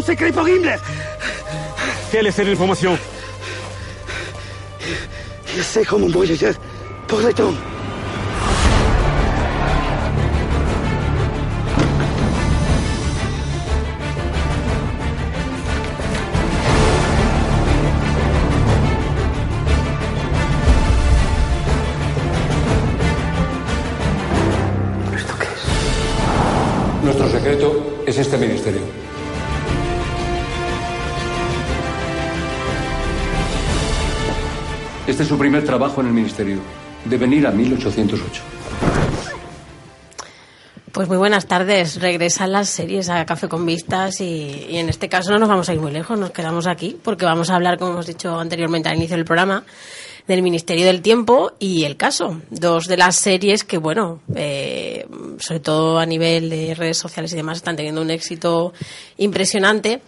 Secrètes pour Himmler Quelle est cette information Je sais comment brûler pour les tombes. Nuestro secreto es este ministerio. Este es su primer trabajo en el ministerio. De venir a 1808. Pues muy buenas tardes. Regresan las series a Café con Vistas y, en este caso no nos vamos a ir muy lejos, nos quedamos aquí porque vamos a hablar, como hemos dicho anteriormente al inicio del programa, del Ministerio del Tiempo y El Caso. Dos de las series que, bueno, eh, sobre todo a nivel de redes sociales y demás, están teniendo un éxito impresionante.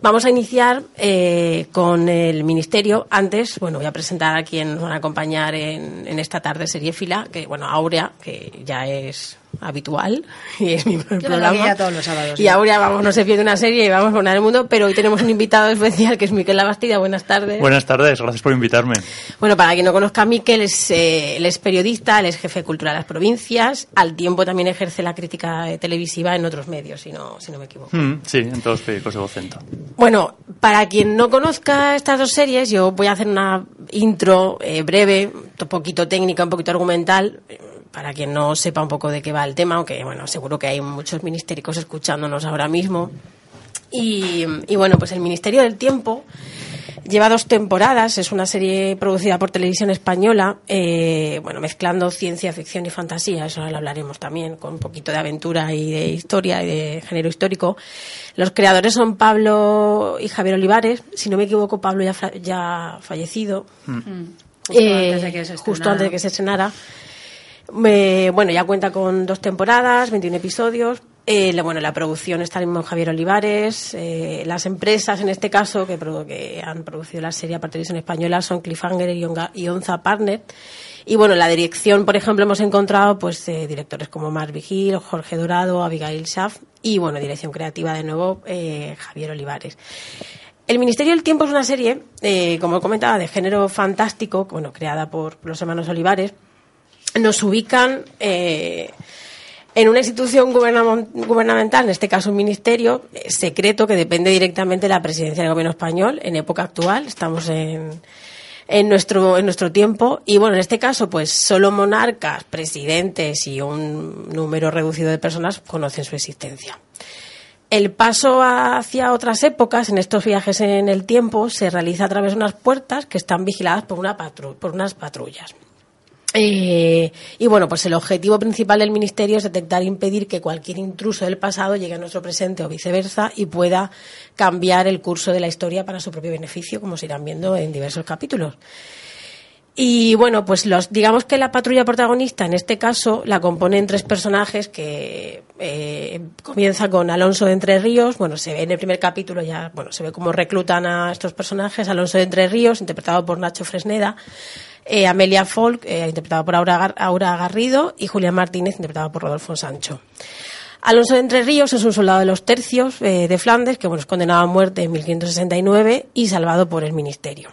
Vamos a iniciar eh, con el Ministerio. Antes, bueno, voy a presentar a quien nos van a acompañar en, en esta tarde serie fila, que, bueno, Aurea, que ya es habitual y es mi programa. todos los sábados. Y ahora vamos, no se pierde una serie y vamos a poner el mundo, pero hoy tenemos un invitado especial que es Miquel Labastida. Buenas tardes. Buenas tardes, gracias por invitarme. Bueno, para quien no conozca a Miquel, es, eh, él es periodista, él es jefe de cultura de las provincias, al tiempo también ejerce la crítica televisiva en otros medios, si no, si no me equivoco. Mm, sí, en todos los periódicos de Vocento. Bueno, para quien no conozca estas dos series, yo voy a hacer una intro eh, breve, un poquito técnica, un poquito argumental, para quien no sepa un poco de qué va el tema, aunque bueno, seguro que hay muchos ministéricos escuchándonos ahora mismo. Y, y, bueno, pues el Ministerio del Tiempo lleva dos temporadas, es una serie producida por Televisión Española, eh, bueno, mezclando ciencia ficción y fantasía, eso lo hablaremos también, con un poquito de aventura y de historia y de género histórico. Los creadores son Pablo y Javier Olivares, si no me equivoco, Pablo ya, ya fallecido. Mm. Justo, Eh, antes de que se justo estrenara. antes de que se estrenara. Eh, bueno, ya cuenta con dos temporadas, 21 episodios. Eh, la- bueno, la producción está en Javier Olivares. eh, las empresas, en este caso, que, han producido la serie a televisión española son Cliffhanger y, Onza Partner. Y bueno, en la dirección, por ejemplo, hemos encontrado pues directores como Marc Vigil, Jorge Dorado, Abigail Schaff y bueno, dirección creativa de nuevo, Javier Olivares. El Ministerio del Tiempo es una serie, como comentaba, de género fantástico, bueno, creada por los hermanos Olivares. Nos ubican eh, en una institución gubernam- gubernamental, en este caso un ministerio eh, secreto que depende directamente de la presidencia del gobierno español en época actual. Estamos en, en nuestro en nuestro tiempo y bueno en este caso pues solo monarcas presidentes y un número reducido de personas conocen su existencia el paso hacia otras épocas en estos viajes en el tiempo se realiza a través de unas puertas que están vigiladas por una por unas patrullas eh, y bueno, pues el objetivo principal del ministerio es detectar e impedir que cualquier intruso del pasado llegue a nuestro presente o viceversa y pueda cambiar el curso de la historia para su propio beneficio, como se irán viendo en diversos capítulos. Y bueno, pues los, digamos que la patrulla protagonista en este caso la componen tres personajes que eh, comienza con Alonso de Entre Ríos. Bueno, se ve en el primer capítulo ya, bueno, se ve cómo reclutan a estos personajes. Alonso de Entre Ríos, interpretado por Nacho Fresneda. Eh, Amelia Folk, eh, interpretada por Aura, Gar- Aura Garrido. Y Julián Martínez, interpretado por Rodolfo Sancho. Alonso de Entre Ríos es un soldado de los tercios eh, de Flandes que bueno, es condenado a muerte en 1569 y salvado por el ministerio.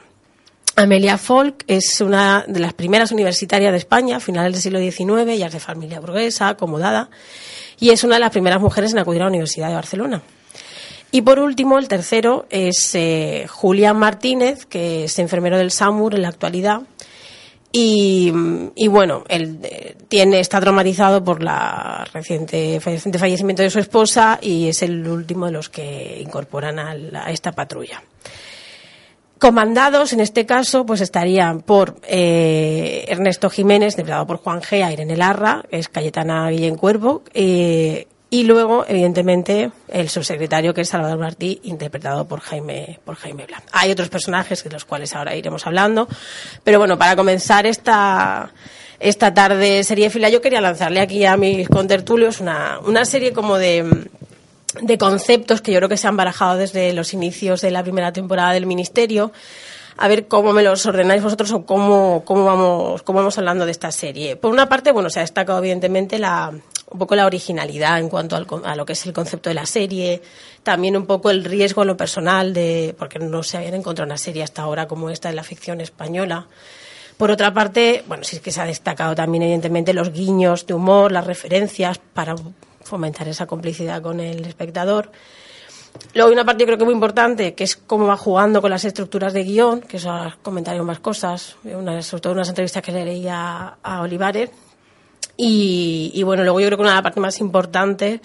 Amelia Folk es una de las primeras universitarias de España, a finales del siglo XIX, ya es de familia burguesa, acomodada, y es una de las primeras mujeres en acudir a la Universidad de Barcelona. Y por último, el tercero es eh, Julián Martínez, que es enfermero del SAMUR en la actualidad. Y, bueno, él eh, tiene, está traumatizado por la reciente, reciente fallecimiento de su esposa y es el último de los que incorporan a esta patrulla. Comandados, en este caso, pues estarían por eh, Ernesto Jiménez, interpretado por Juan Gea, Irene Larra, es Cayetana Guillén Cuervo, eh, y luego, evidentemente, el subsecretario, que es Salvador Martí, interpretado por Jaime, por Jaime Blanc. Hay otros personajes de los cuales ahora iremos hablando, pero bueno, para comenzar esta, esta tarde serie fila, yo quería lanzarle aquí a mis contertulios una, una serie como de de conceptos que yo creo que se han barajado desde los inicios de la primera temporada del Ministerio. A ver cómo me los ordenáis vosotros o cómo, cómo, vamos, cómo vamos hablando de esta serie. Por una parte, bueno, se ha destacado evidentemente la, un poco la originalidad en cuanto al, a lo que es el concepto de la serie, también un poco el riesgo en lo personal de, porque no se habían encontrado una serie hasta ahora como esta en la ficción española. Por otra parte, bueno, sí es que se ha destacado también evidentemente los guiños de humor, las referencias para fomentar esa complicidad con el espectador. Luego hay una parte creo que muy importante, que es cómo va jugando con las estructuras de guion, que eso comentario más cosas, sobre todo unas entrevistas que le leía a Olivares. Y, y, bueno, luego yo creo que una de las partes más importantes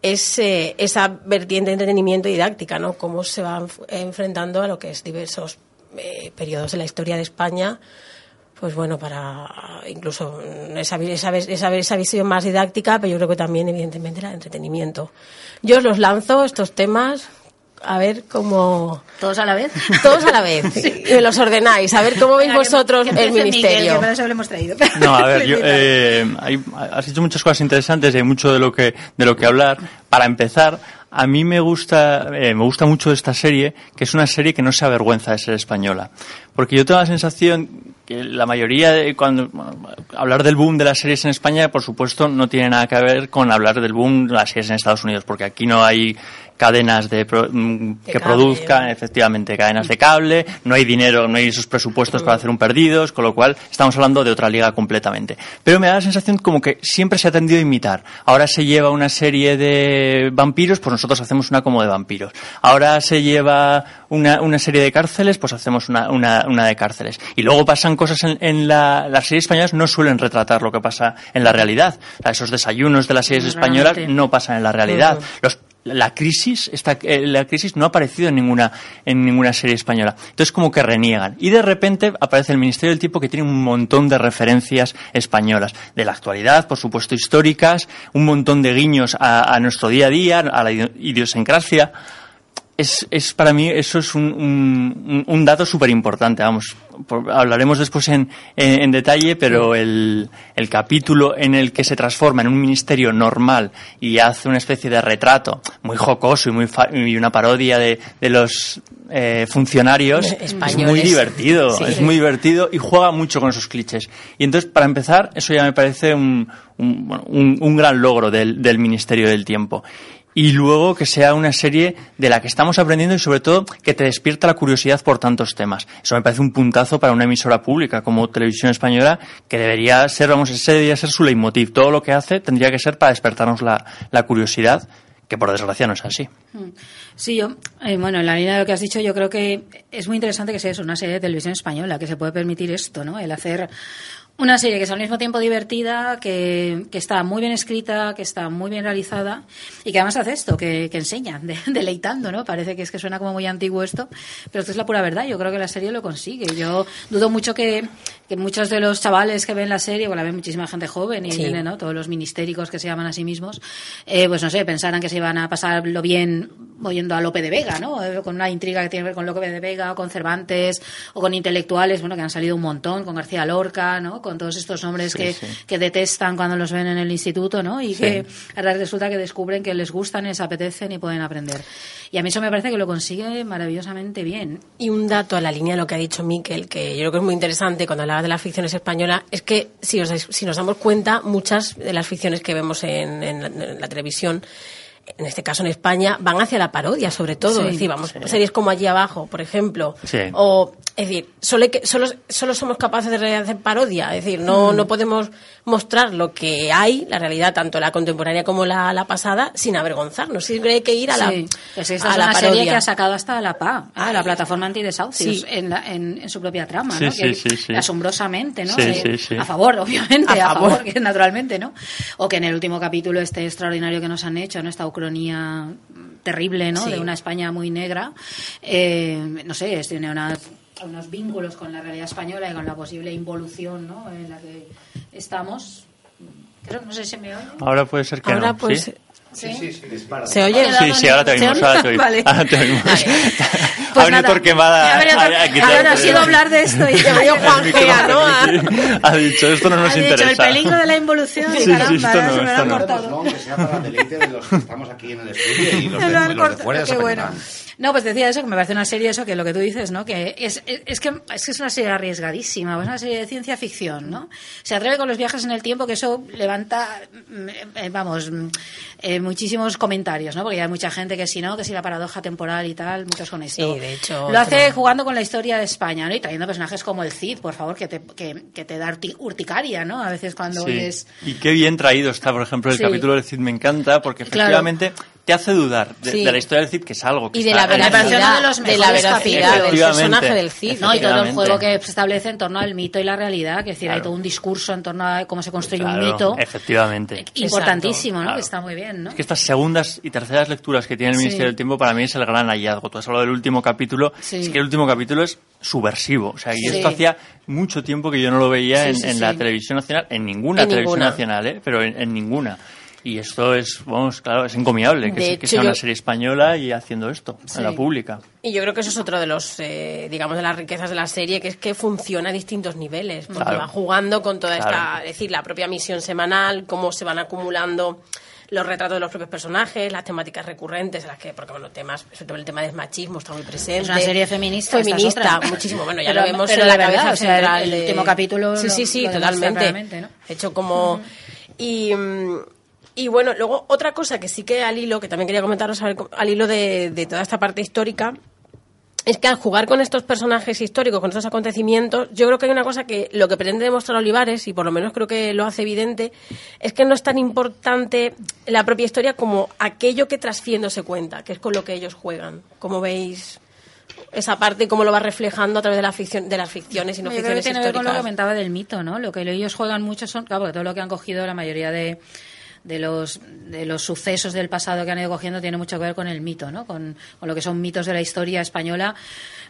es eh, esa vertiente de entretenimiento y didáctica, ¿no? Cómo se va enfrentando a lo que es diversos eh, periodos de la historia de España, pues bueno, para incluso esa, esa, esa, esa, visión más didáctica, pero yo creo que también, evidentemente, el entretenimiento. Yo os los lanzo, estos temas, a ver cómo... ¿Todos a la vez? Todos a la vez. Y me los ordenáis. A ver cómo veis vosotros el ministerio. eso lo hemos traído. No, a ver, yo, eh, hay, has dicho muchas cosas interesantes y hay mucho de lo que, de lo que hablar. Para empezar, a mí me gusta, eh, me gusta mucho esta serie, que es una serie que no se avergüenza de ser española. Porque yo tengo la sensación que la mayoría de cuando hablar del boom de las series en España, por supuesto, no tiene nada que ver con hablar del boom de las series en Estados Unidos, porque aquí no hay cadenas de, mm, que produzcan, efectivamente, cadenas de cable, no hay dinero, no hay esos presupuestos para hacer un perdidos, con lo cual estamos hablando de otra liga completamente. Pero me da la sensación como que siempre se ha tendido a imitar. Ahora se lleva una serie de vampiros, pues nosotros hacemos una como de vampiros. Ahora se lleva una, una serie de cárceles, pues hacemos una, una, una de cárceles. Y luego pasan cosas en, en la, las series españolas no suelen retratar lo que pasa en la realidad. O sea, esos desayunos de las series españolas no pasan en la realidad. Los la crisis, esta, eh, la crisis no ha aparecido en ninguna, en ninguna serie española. Entonces como que reniegan. Y de repente aparece el Ministerio del Tipo que tiene un montón de referencias españolas. De la actualidad, por supuesto, históricas, un montón de guiños a, a nuestro día a día, a la idiosincrasia es, es para mí eso es un, un, un dato súper importante. Vamos, hablaremos después en, en, en, detalle, pero el, el capítulo en el que se transforma en un ministerio normal y hace una especie de retrato muy jocoso y, muy y una parodia de, de los eh, funcionarios Españoles. es muy divertido, sí. es muy divertido y juega mucho con esos clichés. Y entonces, para empezar, eso ya me parece un, un, un gran logro del, del Ministerio del Tiempo y luego que sea una serie de la que estamos aprendiendo y sobre todo que te despierta la curiosidad por tantos temas. Eso me parece un puntazo para una emisora pública como Televisión Española que debería ser, vamos, ese debería ser su leitmotiv. Todo lo que hace tendría que ser para despertarnos la, la curiosidad que por desgracia no es así. Sí, yo, eh, bueno, en la línea de lo que has dicho, yo creo que es muy interesante que sea eso, una serie de televisión española, que se puede permitir esto, ¿no? El hacer una serie que es al mismo tiempo divertida, que, que, está muy bien escrita, que está muy bien realizada y que además hace esto, que, que enseña, de, deleitando, ¿no? Parece que es que suena como muy antiguo esto, pero esto es la pura verdad. Yo creo que la serie lo consigue. Yo dudo mucho que, que muchos de los chavales que ven la serie, bueno, la ven muchísima gente joven y sí. ¿no? todos los ministéricos que se llaman a sí mismos, eh, pues no sé, pensaran que se iban a pasarlo bien oyendo a Lope de Vega, ¿no? Eh, con una intriga que tiene que ver con Lope de Vega, o con Cervantes, o con intelectuales, bueno, que han salido un montón, con García Lorca, ¿no? Con todos estos nombres sí, que, sí. que, detestan cuando los ven en el instituto, ¿no? Y que ahora resulta que descubren que les gustan, les apetecen y pueden aprender. Y a mí eso me parece que lo consigue maravillosamente bien. Y un dato a la línea de lo que ha dicho Miquel, que yo creo que es muy interesante cuando hablaba de las ficciones españolas, es que si, os, si nos damos cuenta, muchas de las ficciones que vemos en, en, en la televisión en este caso en España, van hacia la parodia, sobre todo. Sí, es decir, vamos, sí. series como Allí Abajo, por ejemplo. Sí. O, es decir, solo, que, solo, solo somos capaces de hacer parodia. Es decir, no, mm. no podemos mostrar lo que hay, la realidad, tanto la contemporánea como la, la pasada, sin avergonzarnos. Siempre hay que ir a la. Sí. Pues esta a es la una parodia. serie que ha sacado hasta la PA, ah, la plataforma antidesahucios, sí. en, la, en, en, su propia trama, ¿no? Sí, sí, sí, Asombrosamente, ¿no? A favor, obviamente, a, a favor, que naturalmente, ¿no? O que en el último capítulo este extraordinario que nos han hecho, ¿no? Esta ucronía terrible, ¿no? De una España muy negra. Eh, no sé, tiene una unos vínculos con la realidad española y con la posible involución ¿no? en la que estamos. Creo, no sé si me oye. Ahora puede ser que ahora no. Pues, ¿Sí? ¿Sí? Sí, sí, dispara. ¿Se oye? Sí, sí, ahora te oímos. Ahora te oímos. Vale. Ahora te oímos. Vale. ha Pues venido nada, Torquemada. ha venido ahora ha sido hablar de esto y Ya veo Juan Gea, ¿no? Ha dicho, esto no nos ha dicho el interesa. peligro de la involución. Sí, sí, caramba, esto ahora no, se me lo esto han no. cortado. No, que sea para deleite de los que estamos aquí en el estudio y los de, lo han los de cortado, fuera qué bueno. No, pues decía eso, que me parece una serie eso, que lo que tú dices, ¿no? Que es, es, es que, es que es una serie arriesgadísima, es una serie de ciencia ficción, ¿no? Se atreve con los viajes en el tiempo, que eso levanta, mm, eh, vamos, mm, eh, muchísimos comentarios, ¿no? Porque hay mucha gente que si no, que si la paradoja temporal y tal, muchos con esto. Sí, de hecho, Lo hace jugando con la historia de España, ¿no? Y trayendo personajes como el Cid, por favor, que te, que, que te da urti- urticaria, ¿no? A veces cuando Sí. oyes... Y qué bien traído está, por ejemplo, el Sí. capítulo del Cid me encanta porque Claro. Te hace dudar de, Sí. de la historia del Cid, que es algo que Y de está la veracidad, de los de la veracidad del personaje Efectivamente. del Cid. No, y todo el juego que se establece en torno al mito y la realidad, que es decir, hay todo un discurso en torno a cómo se construye Claro, un mito. Efectivamente. Importantísimo, ¿no? Claro. Que está muy bien, ¿no? Es que estas segundas y terceras lecturas que tiene el Sí. Ministerio del Tiempo para mí es el gran hallazgo. Tú has hablado del último capítulo. Sí. Es que el último capítulo es subversivo. O sea, y Sí. esto hacía mucho tiempo que yo no lo veía Sí, en, sí, en sí. la televisión nacional, en ninguna En televisión ninguna. nacional, ¿eh? pero en, en ninguna. Y esto es, vamos, claro, es encomiable que, sea una yo- serie española y haciendo esto, Sí. en la pública. Y yo creo que eso es otro de los, eh, digamos, de las riquezas de la serie, que es que funciona a distintos niveles, porque Claro. va jugando con toda esta, Claro. es decir, la propia misión semanal, cómo se van acumulando los retratos de los propios personajes, las temáticas recurrentes, en las que, porque bueno, temas, sobre todo el tema del machismo está muy presente. Es una serie feminista, Feminista, muchísimo. Bueno, ya Pero- lo vemos pero en la de verdad, cabeza o sea, el- central. el de- último capítulo Sí, sí, sí, lo totalmente. Hecho como... Y... mm, y bueno, luego otra cosa que sí que al hilo, que también quería comentaros al hilo de, de toda esta parte histórica, es que al jugar con estos personajes históricos, con estos acontecimientos, yo creo que hay una cosa que lo que pretende demostrar Olivares, y por lo menos creo que lo hace evidente, es que no es tan importante la propia historia como aquello que trasciendo se cuenta, que es con lo que ellos juegan. Como veis esa parte y cómo lo va reflejando a través de la ficción, de las ficciones y no Yo creo que ficciones que ver con lo que comentaba del mito, ¿no? Lo que ellos juegan mucho son, claro, porque todo lo que han cogido la mayoría de de los de los sucesos del pasado que han ido cogiendo tiene mucho que ver con el mito, ¿no? Con, con lo que son mitos de la historia española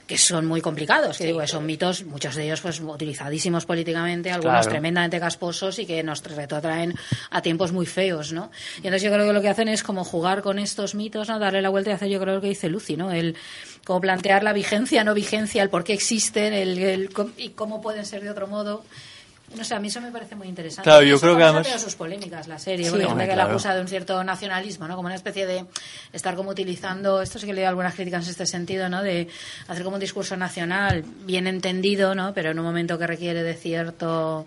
que son muy complicados, que digo, que son mitos, muchos de ellos pues utilizadísimos políticamente, algunos Claro. tremendamente casposos y que nos retrotraen a tiempos muy feos, ¿no? Y entonces yo creo que lo que hacen es como jugar con estos mitos, ¿no? Darle la vuelta y hacer yo creo lo que dice Lucy, ¿no? El como plantear la vigencia, no vigencia, el por qué existen, el, el y cómo pueden ser de otro modo. No sé, a mí eso me parece muy interesante. Claro, yo eso creo que además- sus polémicas la serie, Sí. porque Hombre, que la acusa de un cierto nacionalismo, ¿no? Como una especie de estar como utilizando, esto sí que le doy algunas críticas en este sentido, ¿no? De hacer como un discurso nacional bien entendido, ¿no? Pero en un momento que requiere de cierto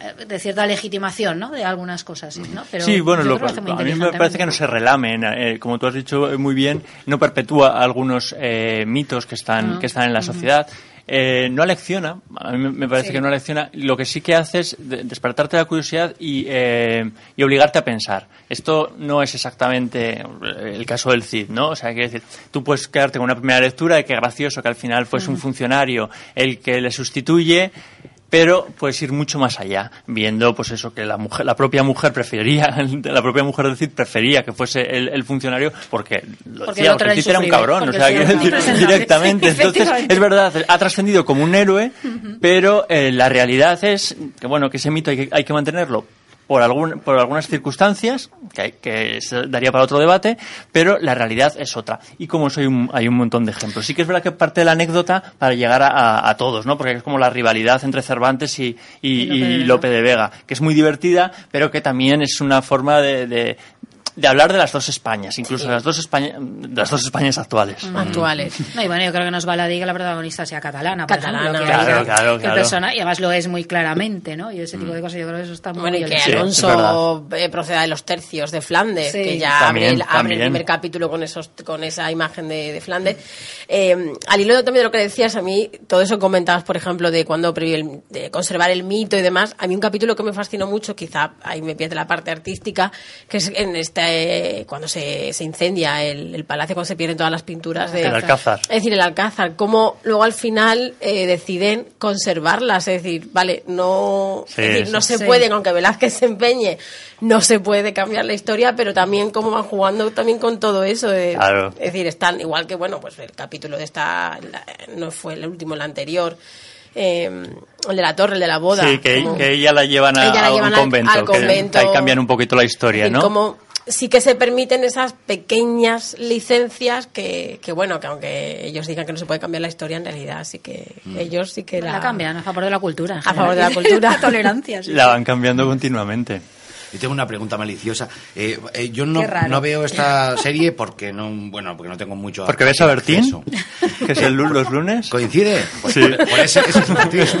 eh, de cierta legitimación, ¿no? De algunas cosas, ¿no? Pero sí, bueno, lo- a mí me parece que no se relamen, eh, como tú has dicho muy bien, no perpetúa algunos eh, mitos que están, Ah, que están en la sociedad. Eh, no alecciona, a mí me- parece Sí. que no alecciona, lo que sí que hace es de- despertarte la curiosidad y, eh, y obligarte a pensar. Esto no es exactamente el caso del CID, ¿no? O sea, quiere decir, tú puedes quedarte con una primera lectura de que gracioso que al final fuese un funcionario el que le sustituye, pero puedes ir mucho más allá, viendo pues eso que la mujer, la propia mujer prefería, la propia mujer del CID prefería que fuese el, el funcionario porque lo Porque decía, el era un cabrón, o sea, decir, directamente. Entonces, es verdad, ha trascendido como un héroe, pero eh, la realidad es que bueno, que ese mito hay que, hay que mantenerlo por, algún, por algunas circunstancias, que, que se daría para otro debate, pero la realidad es otra. Y como eso hay un, hay un montón de ejemplos. Sí que es verdad que parte de la anécdota para llegar a, a- todos, ¿no? Porque es como la rivalidad entre Cervantes y, y- Y Lope de y Vega. Lope de Vega, que es muy divertida, pero que también es una forma de, de- de hablar de las dos Españas, incluso de las dos España, de las dos Españas actuales. actuales. No, y bueno, yo creo que nos va la que la protagonista sea catalana, por Catalana. ejemplo, que Claro, haya- claro, que claro. persona- y además lo es muy claramente, ¿no? Y ese tipo de cosas yo creo que eso está muy Bueno, y bien. que Sí, Alonso eh, proceda de los tercios de Flandes, Sí. que ya También, abre, el, abre el primer capítulo con esos con esa imagen de, de Flandes. Eh, al hilo también de lo que decías, a mí, todo eso comentabas, por ejemplo, de cuando previó el- de conservar el mito y demás, a mí un capítulo que me fascinó mucho, quizá ahí me pierde la parte artística, que es en este, cuando se, se incendia el, el palacio, cuando se pierden todas las pinturas de... El Alcázar. Es decir, el Alcázar, cómo luego al final eh, deciden conservarlas, es decir, vale, no, Sí, es decir, no se Sí. pueden, aunque Velázquez se empeñe, no se puede cambiar la historia, pero también cómo van jugando también con todo eso. de- Claro. Es decir, están igual que, bueno, pues el capítulo de esta, la- no fue el último, el anterior, eh, el de la torre, el de la boda. Sí, que, como- que ella la llevan a, Ella la a llevan un al- convento, al que- convento. Que, ahí cambian un poquito la historia, ¿no? como sí que se permiten esas pequeñas licencias que, que, bueno, que aunque ellos digan que no se puede cambiar la historia, en realidad sí que Mm. ellos sí que la, la, cambian a favor de la cultura. A favor de la cultura. la tolerancia, sí. La van cambiando continuamente. Y tengo una pregunta maliciosa. Eh, eh, yo no, no veo esta serie porque no, bueno, porque no tengo mucho. Porque ves a Bertín, que es el los lunes. ¿Coincide? Pues Sí. por, por ese, ese es.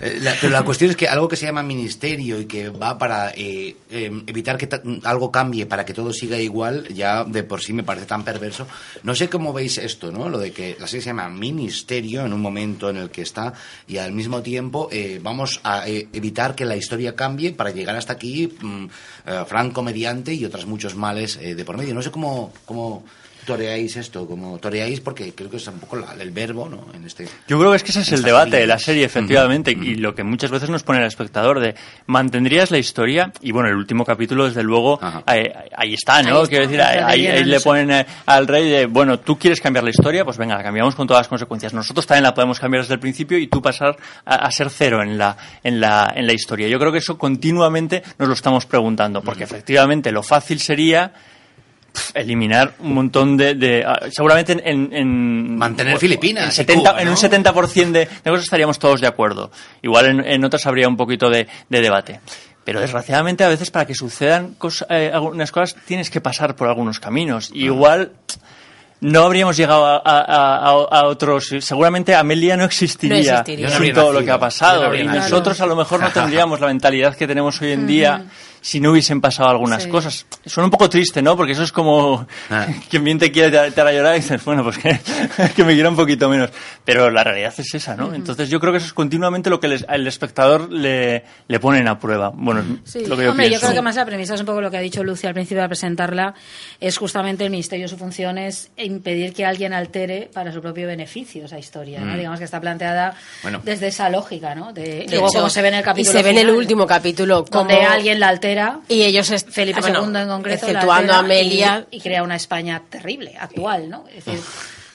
Eh, la- pero la cuestión es que algo que se llama ministerio y que va para eh, eh, evitar que algo cambie para que todo siga igual, ya de por sí me parece tan perverso. No sé cómo veis esto, ¿no? Lo de que la serie se llama ministerio en un momento en el que está y al mismo tiempo eh, vamos a eh, evitar que la historia cambie para llegar hasta aquí, mm, eh, Franco mediante y otros muchos males eh, de por medio. No sé cómo, cómo toreáis esto, cómo toreáis, porque creo que es un poco la- el verbo, ¿no? En este, Yo creo que es que ese es el debate de la serie, efectivamente, y lo que muchas veces nos pone el espectador de ¿mantendrías la historia? Y bueno, el último capítulo, desde luego, ahí, ahí está, ¿no? Ahí está, Quiero decir, ahí, le ponen eh, al rey de, bueno, tú quieres cambiar la historia, pues venga, la cambiamos con todas las consecuencias. Nosotros también la podemos cambiar desde el principio y tú pasar a, a ser cero en la, en, la, en la historia. Yo creo que eso continuamente nos lo estamos preguntando, porque efectivamente lo fácil sería eliminar un montón de, de- ah, seguramente en, en- en- Mantener en Filipinas y 70 Cuba, en un 70% de, de cosas estaríamos todos de acuerdo igual en, en otras habría un poquito de, de debate pero desgraciadamente a veces para que sucedan cos- eh, algunas cosas tienes que pasar por algunos caminos y igual no habríamos llegado a, a- a- a otros. Seguramente Amelia no existiría, No existiría. Yo no todo lo que ha no pasado. y nacido. nosotros a lo mejor no tendríamos la mentalidad que tenemos hoy en día si no hubiesen pasado algunas Sí. cosas. Suena un poco triste, ¿no? Porque eso es como Ah. quien bien te quiere te, hará llorar y dices, bueno, pues que, que me quiera un poquito menos. Pero la realidad es esa, ¿no? Entonces yo creo que eso es continuamente lo que les- al espectador le, le ponen a prueba. Bueno, Sí, lo que yo hombre, yo pienso. creo que más la premisa es un poco lo que ha dicho Lucia al principio de presentarla, es justamente el ministerio, su función es impedir que alguien altere para su propio beneficio esa historia, ¿no? Digamos que está planteada Bueno. desde esa lógica, ¿no? De, De luego, hecho, como se ve en el capítulo Y se ve en el final, último capítulo donde como alguien la altera y ellos es- Felipe bueno, II en concreto la exceptuando a y- Amelia y, crea una España terrible, actual, ¿no? Es decir,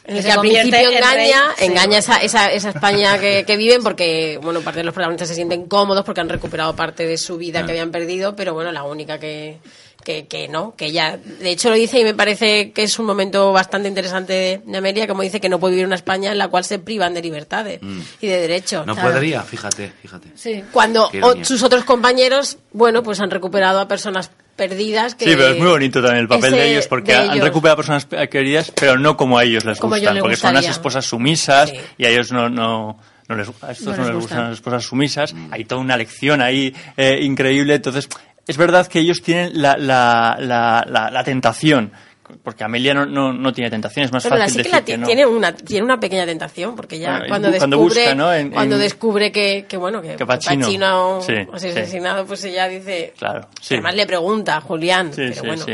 que al principio rey, engaña, sí. engaña esa, esa, esa España que, que viven porque, bueno, parte de los protagonistas se sienten cómodos porque han recuperado parte de su vida que habían perdido, pero bueno, la única que, que, que no, que ella, de hecho lo dice y me parece que es un momento bastante interesante de, de Amelia, como dice que no puede vivir una España en la cual se privan de libertades y de derechos. No podría, fíjate, fíjate. Sí. Cuando o- sus otros compañeros, bueno, pues han recuperado a personas perdidas que... Sí, pero es muy bonito también el papel de ellos porque de han recuperado personas queridas, pero no como a ellos les Como gustan, porque son unas gustaría. esposas sumisas Sí. y a ellos no, no, no les, a estos No no, les les gustan. gustan las esposas sumisas. Hay toda una lección ahí eh, increíble. Entonces, es verdad que ellos tienen la, la, la, la, la tentación. Porque Amelia no, no, no tiene tentación, es más Pero fácil sí que decir la que no. tiene una tiene una pequeña tentación porque ya Bueno, cuando cuando descubre busca, ¿no? En- cuando en- descubre que, que bueno que, Que Pacino. Sí, sí. asesinado pues ella dice Claro, sí. además le pregunta a Julián pero sí, bueno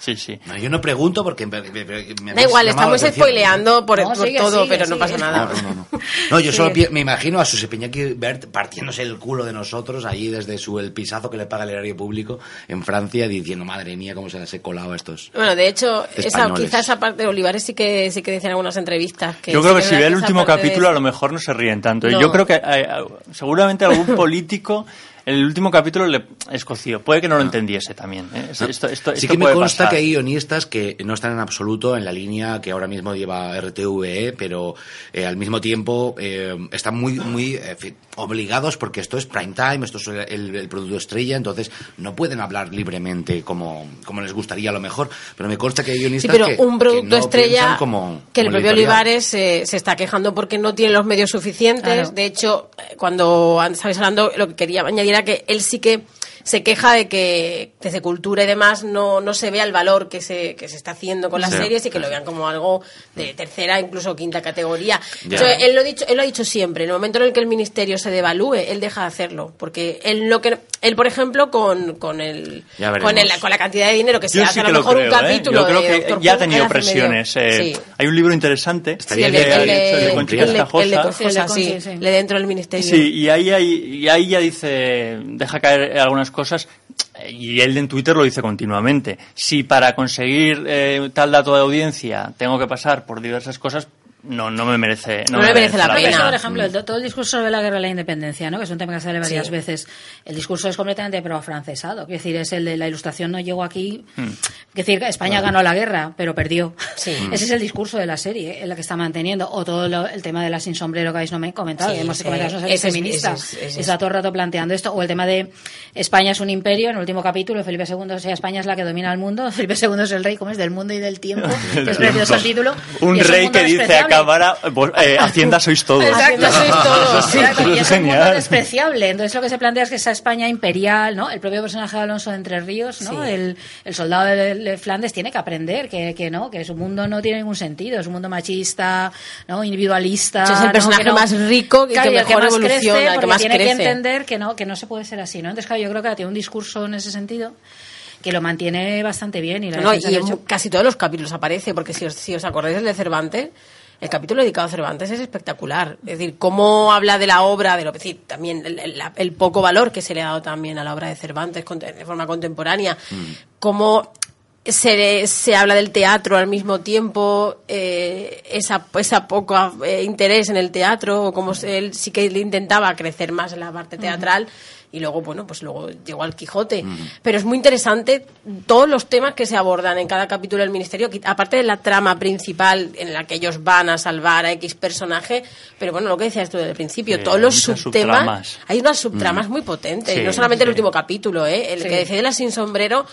sí. Sí. No, yo no pregunto porque me, me- me- da igual estamos spoileando por, No, por sigue, todo sigue, pero no pasa nada No, no, no, yo solo me imagino a Susi Peñaki Bert partiéndose el culo de nosotros allí desde su el pisazo que le paga el erario público en Francia diciendo, madre mía, cómo se les he colado a estos. bueno de hecho esa, quizás esa parte de Olivares sí que sí que decían algunas entrevistas que Yo sí creo que si ve el último de- capítulo a lo mejor no se ríen tanto. Yo creo que eh, seguramente algún político el último capítulo le escoció. Puede que no lo entendiese también. ¿eh? Esto, esto- esto- sí esto que me consta pasar. que hay guionistas que no están en absoluto en la línea que ahora mismo lleva RTVE, pero eh, al mismo tiempo eh, están muy muy eh, obligados porque esto es prime time, esto es el, el producto estrella, entonces no pueden hablar libremente como, como les gustaría a lo mejor, pero me consta que hay Sí, guionistas pero que, un producto que no estrella como, que el como propio editorial. Olivares se, se está quejando porque no tiene los medios suficientes. Claro. De hecho, eh, cuando antes estabais hablando, lo que quería añadir que él sí que se queja de que desde cultura y demás no, no se vea el valor que se, que se está haciendo con las Sí. series y que lo vean como algo de tercera, incluso quinta categoría. Él, lo ha dicho, él lo ha dicho siempre, en el momento en el que el ministerio se devalúe, él deja de hacerlo. Porque él, lo que, él por ejemplo, con, con, el, con, el, con la cantidad de dinero que se Yo hace sí a que lo lo mejor creo, un ¿eh? capítulo Yo creo de que Doctor ya ha tenido presiones. eh, Sí. Hay un libro interesante. Estaría Sí, el bien de, el de- de dentro del ministerio. Sí, y ahí, hay- y ahí ya dice, deja caer algunas cosas, y él en Twitter lo dice continuamente. Si para conseguir eh, tal dato de audiencia tengo que pasar por diversas cosas, no, no me merece, No me merece la pena. por ejemplo, el- todo el discurso sobre la guerra y la independencia, ¿no? que es un tema que sale varias Sí. veces, el discurso es completamente pro-francesado. Es decir, es el de la ilustración no llegó aquí. Es decir, España ganó la guerra, pero perdió. Sí. Ese es el discurso de la serie, en la que está manteniendo. O todo lo- el tema de la sin sombrero que habéis no me comentado, Sí, que hemos sí. comentado, es feminista. es- es. Está todo el rato planteando esto. O el tema de España es un imperio, en el último capítulo, Felipe II, o sea, España es la que domina el mundo, Felipe II es el rey, como es del mundo y del tiempo, que es precioso el título. Un rey que dice. Cámara, vos, eh, Hacienda sois todos. Exacto, sois todos. Sí, Exacto, y es un mundo despreciable. Entonces lo que se plantea es que esa España imperial, ¿no? El propio personaje de Alonso de Entre Ríos, ¿no? Sí. El, el soldado de, de Flandes tiene que aprender que, que no, que su mundo no tiene ningún sentido, es un mundo machista, ¿no? Individualista. Es el ¿no? personaje Que no- más rico y Claro, que el mejor más evoluciona, crece, el que porque más tiene que entender que no, que no se puede ser así, ¿no? Entonces, claro, yo creo que tiene un discurso en ese sentido que lo mantiene bastante bien. Y la No, y que en hecho- casi todos los capítulos aparece, porque si os, si os acordáis del de Cervantes, el capítulo dedicado a Cervantes es espectacular. Es decir, cómo habla de la obra, de lo que decir, también el, el- la- el poco valor que se le ha dado también a la obra de Cervantes con- de forma contemporánea, cómo se, se habla del teatro al mismo tiempo, eh, esa, esa poco eh, interés en el teatro, o como se- él sí que le intentaba crecer más en la parte teatral. Y luego, bueno, pues luego llegó al Quijote. Pero es muy interesante todos los temas que se abordan en cada capítulo del Ministerio, aparte de la trama principal en la que ellos van a salvar a X personaje, pero bueno, lo que decías tú desde el principio, Sí, todos los subtemas, subtramas. hay unas subtramas muy potentes, Sí, no solamente el último capítulo, ¿eh? el Sí. que decide de la sin sombrero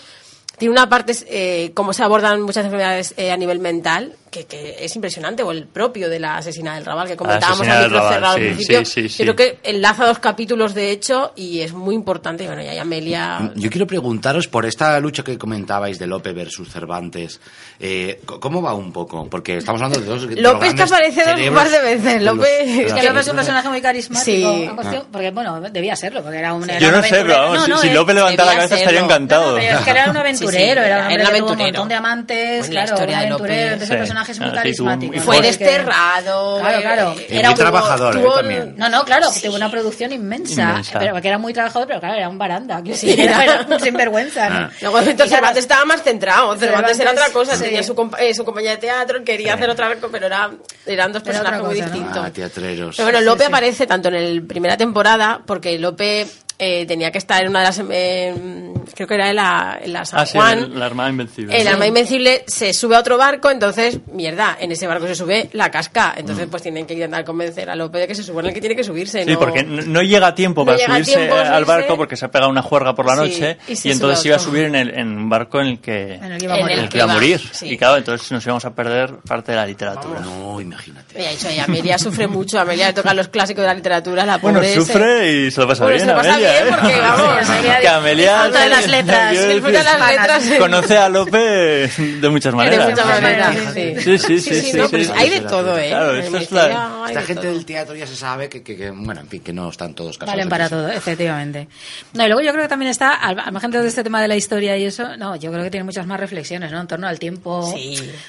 tiene una parte, eh, cómo se abordan muchas enfermedades eh, a nivel mental, que, que es impresionante, o el propio de la asesina del Raval, que comentábamos al micro Raval, cerrado al principio. sí, sí, creo que enlaza dos capítulos, de hecho, y es muy importante. Bueno, y ahí Amelia... Yo quiero preguntaros por esta lucha que comentabais de Lope versus Cervantes. eh, ¿Cómo va un poco? Porque estamos hablando de dos. los López que aparece dos cerebros par de veces, de Es que López es un personaje muy carismático. Cuestión- porque, bueno, debía serlo, porque era un. era Yo un no sé, pero vamos, No, si, no, si Lope levanta la cabeza estaría encantado. No, pero es que era un aventurero, Sí, sí, era un era que un tuvo un aventurero. montón de amantes, Pues la claro, historia un aventurero, entonces Sí. el personaje es muy carismático. muy- Fue Porque- desterrado. Claro, eh, claro. Y Era muy un- trabajador, eh, también. No, no, claro, tuvo una producción inmensa, Inmensa. pero porque era muy trabajador, pero claro, era un baranda, que Sí, era, un sinvergüenza, ¿no? Ah. Luego Cervantes Y claro, estaba más centrado. Cervantes era otra cosa. sí. Tenía su, compa- eh, su compañía de teatro, quería hacer otra cosa, pero era, eran dos personajes muy distintos. Ah, teatreros. Pero bueno, Lope aparece tanto en la primera temporada, porque Lope eh, tenía que estar en una de las. eh, creo que era en la, en la San Ah, sí, Juan. el- la Armada Invencible. El arma invencible se sube a otro barco, entonces, mierda, en ese barco se sube la casca. Entonces, pues tienen que intentar convencer a Lope de que se suba en el que tiene que subirse. Sí, ¿no? porque no no llega a tiempo No para llega subirse tiempo eh, al subirse. barco porque se ha pegado una juerga por la Sí, noche y y, se entonces iba a subir en, el, en un barco en el que, En el que iba a morir. el el iba a sí. Y claro, entonces nos íbamos a perder parte de la literatura. No, imagínate. Y ha dicho, y Amelia sufre mucho. Amelia le toca los clásicos de la literatura, la Bueno, pobre. sufre y se lo pasa Bueno, bien, se lo pasa Amelia, bien ¿eh? porque, vamos, Sí, Amelia- que Amelia disfruta de las letras, disfruta de las letras. Conoce a Lope de muchas De maneras. muchas maneras, sí. Sí, sí, sí, hay de todo, ¿eh? Claro, esto es la- Esta de gente del teatro ya se sabe que, bueno, en fin, que no están todos casados. Valen en para todo, efectivamente. No, y luego yo creo que también está, al, margen de todo este tema de la historia y eso, no, yo creo que tiene muchas más reflexiones, ¿no? En torno al tiempo.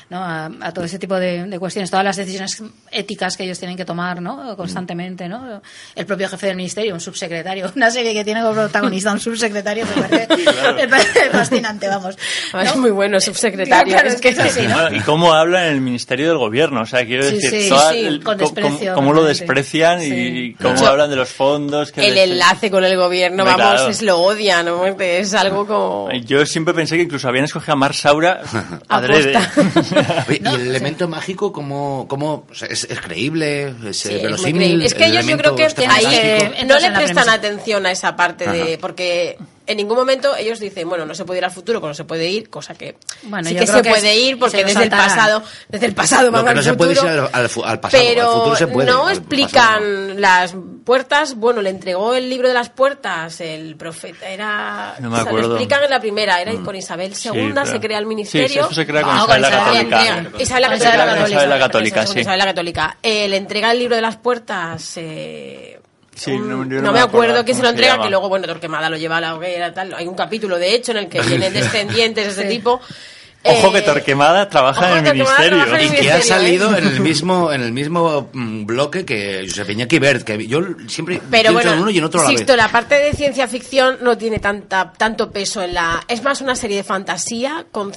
¿no? A, todo ese tipo de, de cuestiones, todas las decisiones éticas que ellos tienen que tomar, ¿no? Constantemente, ¿no? El propio jefe del ministerio, un subsecretario, una serie que tiene como protagonista un subsecretario, me parece, me parece fascinante, vamos. Ah, Es ¿no? muy bueno, subsecretario. Claro, es que es así, ¿no? Y cómo habla en el Ministerio del Gobierno, o sea, quiero decir, sí, toda sí, el- con desprecio, cómo, cómo lo desprecian y cómo De hecho, hablan de los fondos. Que el les- enlace con el gobierno, vamos, claro. es lo odia, ¿no? Es algo como... Yo siempre pensé que incluso habían escogido a Mar Saura adrede. ¿Y el elemento mágico cómo, cómo o sea, es, es creíble? ¿Es Sí, eh, es verosímil? creíble. Es que ¿El ellos yo creo que ahí no le prestan atención a esa parte de... Porque en ningún momento ellos dicen, bueno, no se puede ir al futuro, pero no se puede ir, cosa que Bueno, sí yo que creo se que puede ir porque desde el pasado, desde el pasado van que al no se puede ir al, al pasado, pero al futuro se puede. no al explican pasado las puertas. Bueno, le entregó el libro de las puertas, el profeta era. No me o sea, acuerdo. Lo explican en la primera, era con Isabel II pero- se crea el Sí, ministerio. eso se crea con Ah, Isabel la con Isabel, Católica. Isabel la Católica. Isabel la sí. Isabel la Católica. Eh, le entrega el libro de las puertas. eh, Sí, un- no- yo no, no me acuerdo quién se lo entrega, que luego, bueno, Torquemada lo lleva a la hoguera, tal. Hay un capítulo, de hecho, en el que vienen descendientes de ese tipo. Ojo Eh, que Torquemada trabaja ojo en que el Ministerio. trabaja en el Y que ha Ministerio, ¿eh? salido en el mismo en el mismo mm, bloque que Josep Iñaki Bert, que yo siempre Pero bueno, en uno y en otro a la Sixto, vez. la parte de ciencia ficción no tiene tanta tanto peso en la... Es más una serie de fantasía con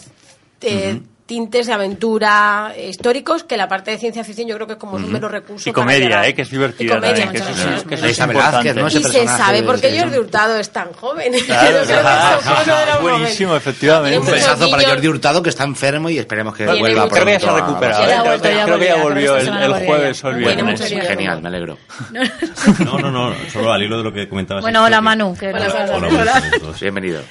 eh, tintes de aventura históricos que la parte de ciencia ficción yo creo que es como un mero recurso Y comedia, eh, que es divertida Y comedia, también, que muchas eso, veces. que eso es Elsa Velázquez, importante. ¿no? Ese y se sabe por qué Jordi Hurtado es tan joven. Claro, Yo creo que eso Buenísimo, efectivamente. Un besazo para Jordi Hurtado que está enfermo y esperemos que vuelva mucho- Creo que ya se ha pronto a- recuperado. Creo, que ya volvió, el, jueves o el viernes. Genial, me alegro. No, no, no, solo al hilo de lo que comentabas. Bueno, hola Manu. Hola. Bienvenido.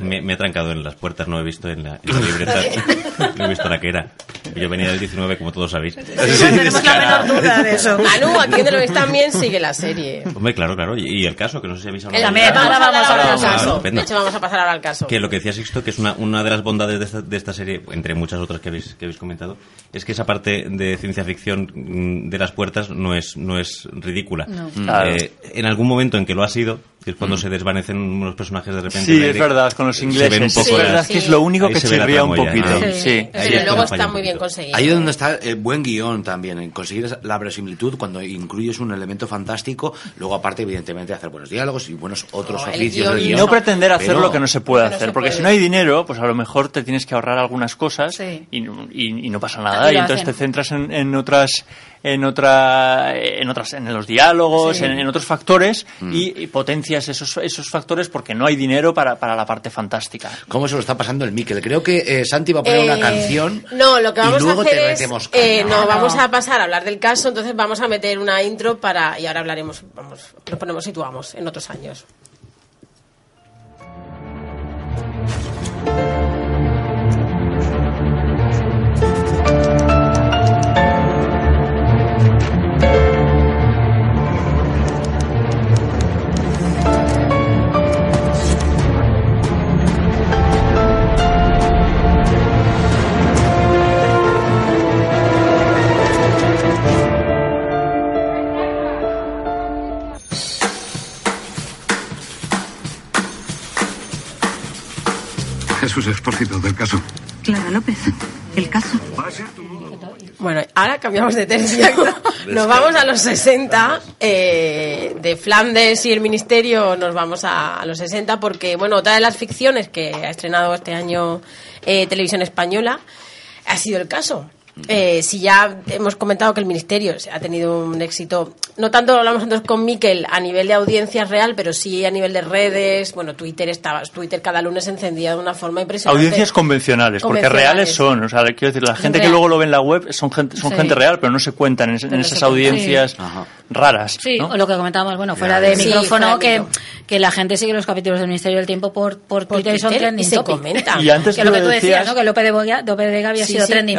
Me, he trancado en las puertas, no he visto en la libreta, no he visto la que era. Yo venía del 19, como todos sabéis. no tenemos la menor duda de eso. Manu, aquí donde lo ves también sigue la serie. Hombre, claro, claro. Y, y el caso, que no sé si habéis hablado. El- También, de- vamos a ahora hablar vamos a caso. De hecho, vamos a pasar ahora al caso. Que lo que decía Sixto, que es una, una de las bondades de esta, de esta serie, entre muchas otras que habéis, que habéis comentado, es que esa parte de ciencia ficción mm, de las puertas no es, no es ridícula. No. Claro. Eh, en algún momento en que lo ha sido, que es cuando se desvanecen unos personajes de repente. en Sí, es verdad, con los se ingleses. ven un Sí, es verdad que es lo único que chirría un poquito. ¿no? Sí. Pero luego está muy bien conseguido. Ahí es donde está el buen guion también, en conseguir la verosimilitud cuando incluyes un elemento fantástico, luego aparte evidentemente hacer buenos diálogos y buenos otros No, el oficios guion del y no pretender hacer pero- lo que no se puede no hacer, se porque puede. si no hay dinero, pues a lo mejor te tienes que ahorrar algunas cosas Sí. y, no- y- y no pasa nada. Y entonces hacen. te centras en, en otras, en otra, en otras, en los diálogos, Sí. en, en otros factores Mm. y, y potencias esos, esos factores porque no hay dinero para, para la parte fantástica. ¿Cómo se lo está pasando el Miquel? Creo que eh, Santi va a poner una Eh, canción. No, lo que y vamos a luego hacer te es. metemos eh, no, No. vamos a pasar a hablar del caso, entonces vamos a meter una intro para. Y ahora hablaremos, vamos, nos ponemos, situamos en otros años. Del caso. Clara López, el caso. Bueno, ahora cambiamos de tercio. Nos vamos a los 60. eh, de Flandes y el Ministerio nos vamos a, a los 60 porque, bueno, otra de las ficciones que ha estrenado este año eh, Televisión Española ha sido el caso. Eh, si ya hemos comentado que el Ministerio ha tenido un éxito, no tanto lo hablamos antes con Miquel a nivel de audiencia real, pero sí a nivel de redes. Bueno, Twitter estaba, Twitter cada lunes encendía de una forma impresionante. Audiencias convencionales, porque Convencionales. reales son. O sea, quiero decir, la gente que luego lo ve en la web son gente, son Sí. gente real, pero no se cuentan en, esas audiencias Sí. Raras. Sí, ¿no? o lo que comentábamos, bueno, fuera de. Sí, micrófono, fuera de que, la gente sigue los capítulos del Ministerio del Tiempo por, por, Por Twitter y son trending y se topic. comentan. Y antes que lo que tú decías, decías- ¿no? Que López de Vega, López de Vega había Sí, sido sí. trending.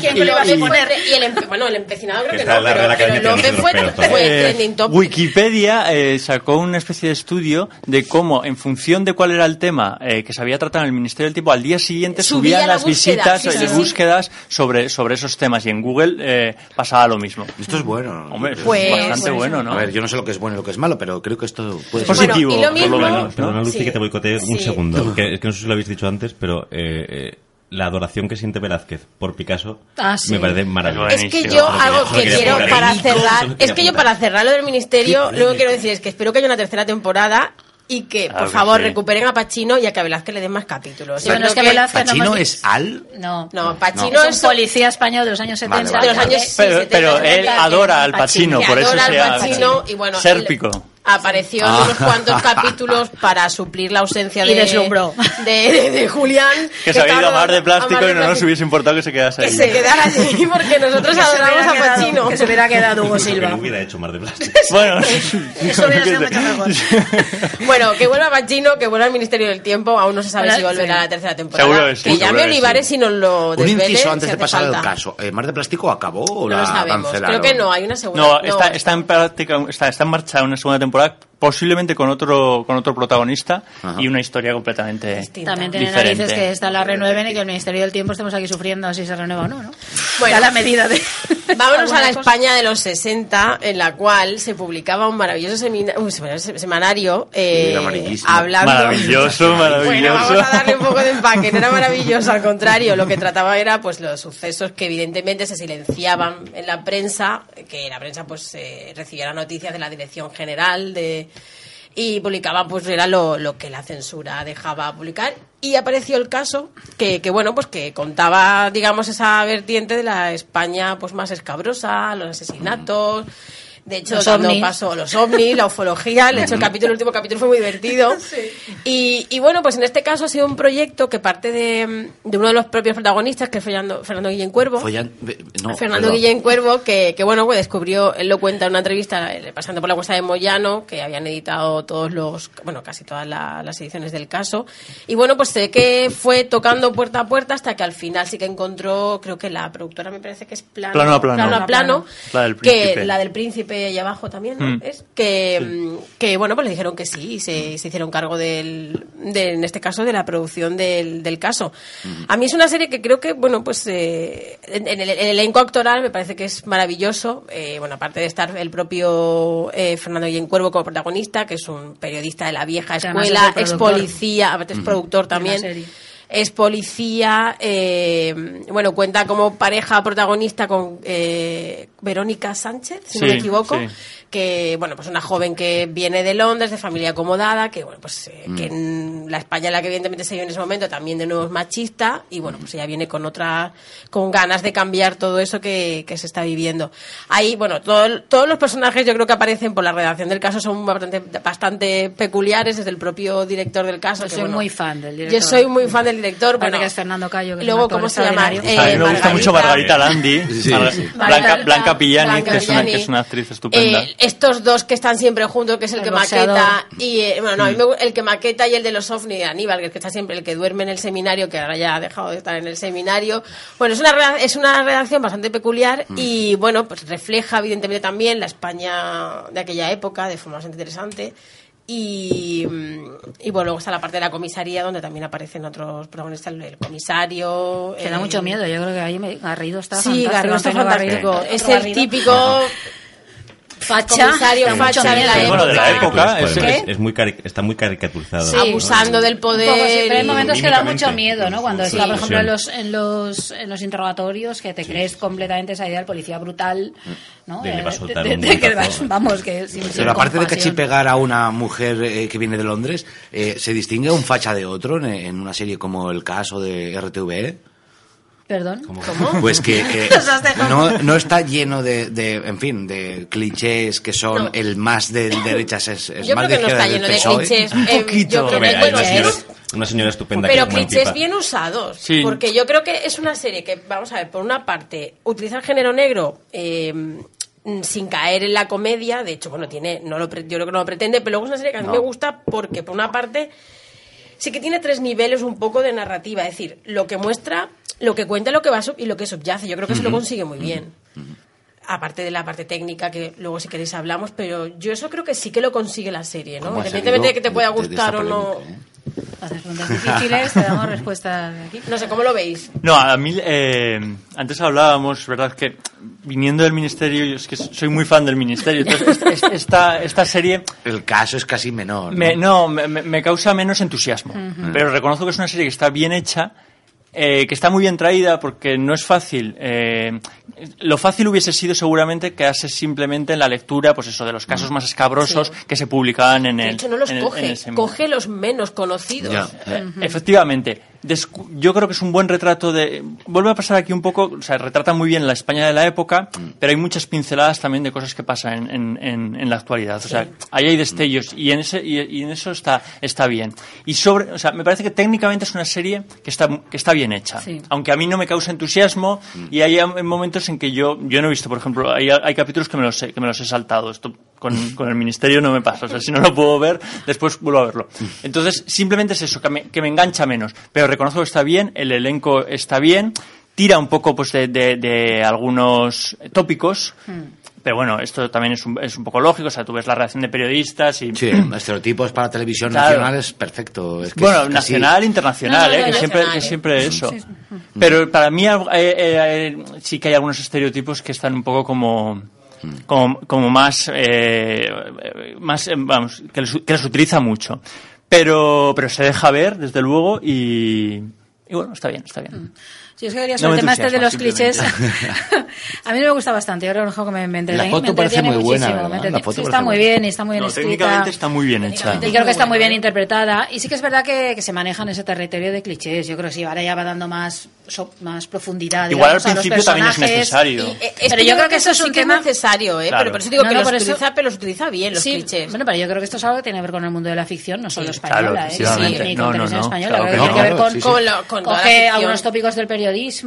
Quién le iba a poner. Y el, empe- bueno, el empecinado creo Que no, pero, López los fue, todavía. fue Eh, trending topic. Wikipedia eh, sacó una especie de estudio de cómo, en función de cuál era el tema eh, que se había tratado en el Ministerio del Tiempo, al día siguiente Subía subían la las búsqueda, visitas sí, y sí, sí. búsquedas sobre, sobre esos temas. Y en Google eh, pasaba lo mismo. Esto es bueno. Hombre, Pues- es bastante pues- bueno, ¿no? A ver, yo no sé lo que es bueno y lo que es malo, pero creo que esto puede Es ser. positivo, Bueno, y lo por lo mismo- menos. Perdona, ¿no? Lucy, Sí. que te boicotee un segundo. Que, es que no sé si lo habéis dicho antes, pero eh, eh, la adoración que siente Velázquez por Picasso Ah, sí. me parece maravilloso. Es que yo algo que quería quiero para cerrar, es que yo para cerrar lo del ministerio, que polémico. quiero decir es que espero que haya una tercera temporada y que, Claro por que favor, sí. recuperen a Pachino y a que a Velázquez le den más capítulos. Sí, bueno, es que ¿Pachino nomás- es Al? No, No, Pachino No. es un policía español de los años 70. Vale, de los vale. años sí, Pero, 70, pero él 70, adora al Pacino, que por eso adora se al Pacino y bueno, Sérpico. Apareció en Ah. unos cuantos capítulos para suplir la ausencia Y de, de, de- de Julián Que se había ido a mar de plástico mar de y no nos hubiese importado que se quedase que ahí. se quedara allí porque nosotros adoramos a Pachino Que se hubiera quedado Hugo Que Silva. no hubiera hecho más de plástico. Bueno, Eso hubiera sido mucho mejor. Bueno, que vuelva Pachino, que vuelva al Ministerio del Tiempo. Aún no se sabe si volverá a la tercera temporada. Seguro que sí, llame que Olivares sí. y nos lo Un desvele. inciso antes si de pasar al caso. ¿El Mar de Plástico acabó o No la lo sabemos. cancelaron? Creo que no, hay una segunda. no, está, está en práctica, está, está en marcha una segunda temporada, posiblemente con otro, con otro protagonista Ajá. y una historia completamente Distinta. También tiene diferente. narices que esta la renueven y que el Ministerio del Tiempo estemos aquí sufriendo si se renueva o no, ¿no? Bueno. Da la medida de... Vámonos a la cosa. España de los 60, en la cual se publicaba un maravilloso semina- semana- semanario eh, hablando. Maravilloso, Bueno, maravilloso. vamos a darle un poco de empaque. No era maravilloso, al contrario. Lo que trataba era pues los sucesos que evidentemente se silenciaban en la prensa, que la prensa pues eh, recibía las noticias de la Dirección General de y publicaba pues era lo, lo que la censura dejaba publicar. Y apareció el caso que, que, bueno pues que contaba digamos esa vertiente de la España pues más escabrosa los asesinatos de hecho, Los cuando ovnis. pasó los ovnis, la ufología, de hecho el capítulo, el último capítulo fue muy divertido. Y, y bueno, pues en este caso ha sido un proyecto que parte de, de uno de los propios protagonistas, que es Fernando, Fernando Guillén Cuervo. Follan- no, Fernando perdón. Guillén Cuervo, que, que bueno, pues descubrió, él lo cuenta en una entrevista eh, pasando por la cuesta de Moyano, que habían editado todos los, bueno, casi todas la- las ediciones del caso. Y bueno, pues sé que fue tocando puerta a puerta hasta que al final sí que encontró, creo que la productora me parece que es plano, Plano a plano. plano, a plano, La del que príncipe. la del príncipe ahí abajo también, ¿no? Mm. Es que, mm, que bueno, pues le dijeron que sí y se, se hicieron cargo del, de, en este caso, de la producción del, del caso. A mí es una serie que creo que, bueno, pues eh, en, en el, el elenco actoral me parece que es maravilloso. Eh, bueno, aparte de estar el propio eh, Fernando Guillén Cuervo como protagonista, que es un periodista de la vieja escuela, es ex policía, aparte es productor también es policía, eh, bueno, cuenta como pareja protagonista con eh, Verónica Sánchez, si no me equivoco, sí. que, bueno, pues una joven que viene de Londres, de familia acomodada, que, bueno, pues eh, Mm. que en la España en la que evidentemente se vive en ese momento también de nuevo es machista, y bueno, pues ella viene con otra, con ganas de cambiar todo eso que, que se está viviendo. Ahí, bueno, todo- todos los personajes yo creo que aparecen por la redacción del caso son bastante, bastante peculiares, desde el propio director del caso. Yo que, soy bueno, muy fan del director. Yo soy muy fan del director, bueno, que es Fernando Cayo, que luego, ¿cómo se llama? Eh, a mí me gusta mucho Margarita Landi, Sí, Marga- sí. Blanca, Blanca Pillani, Blanca que, es una, que es una actriz estupenda. Eh, estos dos que están siempre juntos, que es el, El que boxeador. maqueta y eh, bueno, no, a mí me gu- el que maqueta y el de los ovni, Aníbal, que es que está siempre el que duerme en el seminario, que ahora ya ha dejado de estar en el seminario. Bueno, es una es una redacción bastante peculiar y bueno, pues refleja evidentemente también la España de aquella época de forma bastante interesante. Y, y bueno, luego está la parte de la comisaría donde también aparecen otros protagonistas, el comisario. Que da eh, mucho miedo. Yo creo que ahí me- Garrido está Sí, fantástico. Garrido está fantástico. Es el típico facha. comisario facha de la miedo. Bueno, de la época, es- muy cari- está muy caricaturizado. Sí. abusando del Un poco, sí, poder. pero hay momentos que da mucho miedo, ¿no? Cuando Sí. está, por ejemplo, en los, en los, en los interrogatorios, que te crees completamente esa idea del policía brutal, ¿no? De que le va a Eh, soltar de- un de que guantazo. vas- Vamos, que sin, sin Pero aparte de compasión. cachipegar a una mujer eh, que viene de Londres, eh, ¿se distingue un facha de otro en, en una serie como el caso de RTV? Perdón. Pues que eh, no, no está lleno de, de, en fin, de clichés que son No. el más de derechas es, es Yo más creo que no está lleno de clichés. Un Eh, poquito. yo creo Hombre, que, bueno, una, señora, es- una señora estupenda pero que es muy clichés bien usados. Sí. Porque yo creo que es una serie que, vamos a ver, por una parte, utiliza el género negro eh, mm, sin caer en la comedia. De hecho, bueno, tiene, no lo, yo creo que no lo pretende, pero luego es una serie que a mí me gusta porque, por una parte, sí que tiene tres niveles un poco de narrativa. Es decir, lo que muestra, lo que cuenta lo que va sub- y lo que subyace. Yo creo que eso lo consigue muy bien. Aparte de la parte técnica, que luego si queréis hablamos, pero yo eso creo que sí que lo consigue la serie, ¿no? ¿Cómo ha Independientemente de que te pueda gustar o no. polémica, eh? Haces preguntas difíciles, te damos respuestas de aquí. No sé, ¿cómo lo veis? No, a mí, eh, antes hablábamos, ¿verdad? Que viniendo del ministerio, yo es que soy muy fan del ministerio. Entonces, esta, esta- serie El caso es casi menor. ¿no? me, no, me, me- me causa menos entusiasmo. Pero reconozco que es una serie que está bien hecha, eh, que está muy bien traída, porque no es fácil. eh, lo fácil hubiese sido seguramente quedarse simplemente en la lectura, pues eso, de los casos más escabrosos que se publicaban en el. De hecho, no los coge, el coge los menos conocidos. Eh, Efectivamente. Descu- Yo creo que es un buen retrato de... Vuelve a pasar aquí un poco, o sea, retrata muy bien la España de la época, pero hay muchas pinceladas también de cosas que pasan en, en- en- la actualidad. O sea, ahí hay destellos y en, ese, y, y en eso está, está bien. Y sobre, o sea, me parece que técnicamente es una serie que está, que está bien hecha. Sí. Aunque a mí no me causa entusiasmo y hay momentos en que yo, yo no he visto, por ejemplo, hay, hay capítulos que me los he, que me los he saltado. Esto con, con el ministerio no me pasa. O sea, si no lo puedo ver, después vuelvo a verlo. Entonces, simplemente es eso, que me, que me engancha menos. Pero reconozco que está bien, el elenco está bien, tira un poco pues de, de- de algunos tópicos. Pero bueno, esto también es un, es un poco lógico. O sea, tú ves la reacción de periodistas y. Sí, estereotipos para televisión Claro. nacional es perfecto. Es que Bueno, es casi- nacional, internacional, No, no, ¿eh? no, que, siempre, que ¿eh? siempre eso. Pero para mí eh, eh, eh, sí que hay algunos estereotipos que están un poco como como, como más eh, más vamos que los, que los utiliza mucho pero pero se deja ver desde luego y, y bueno está bien está bien Sí, es que quería No sobre el tema este de los clichés. a mí me gusta bastante. Yo reconozco que me, me entretiene. La foto me parece muy buena, La foto sí, está muy bien y está muy bien No, escrita. técnicamente está muy bien hecha. Y creo que está muy bien interpretada. Y sí que es verdad que, que se maneja en ese territorio de clichés. Yo creo que sí, ahora ya va dando más, so- más profundidad. Igual al digamos, a los principio también es necesario. Eh, es Pero que yo creo que eso es sí un que tema- necesario, ¿eh? Claro. Pero por eso digo No, que no, los por eso- utiliza, pero los utiliza bien, los Sí, clichés. bueno, pero yo creo que esto es algo que tiene que ver con el mundo de la ficción, no solo española, ¿eh? Sí, ni con televisión española, tiene que ver con, sí, sí. Lo- algunos tópicos del periodismo,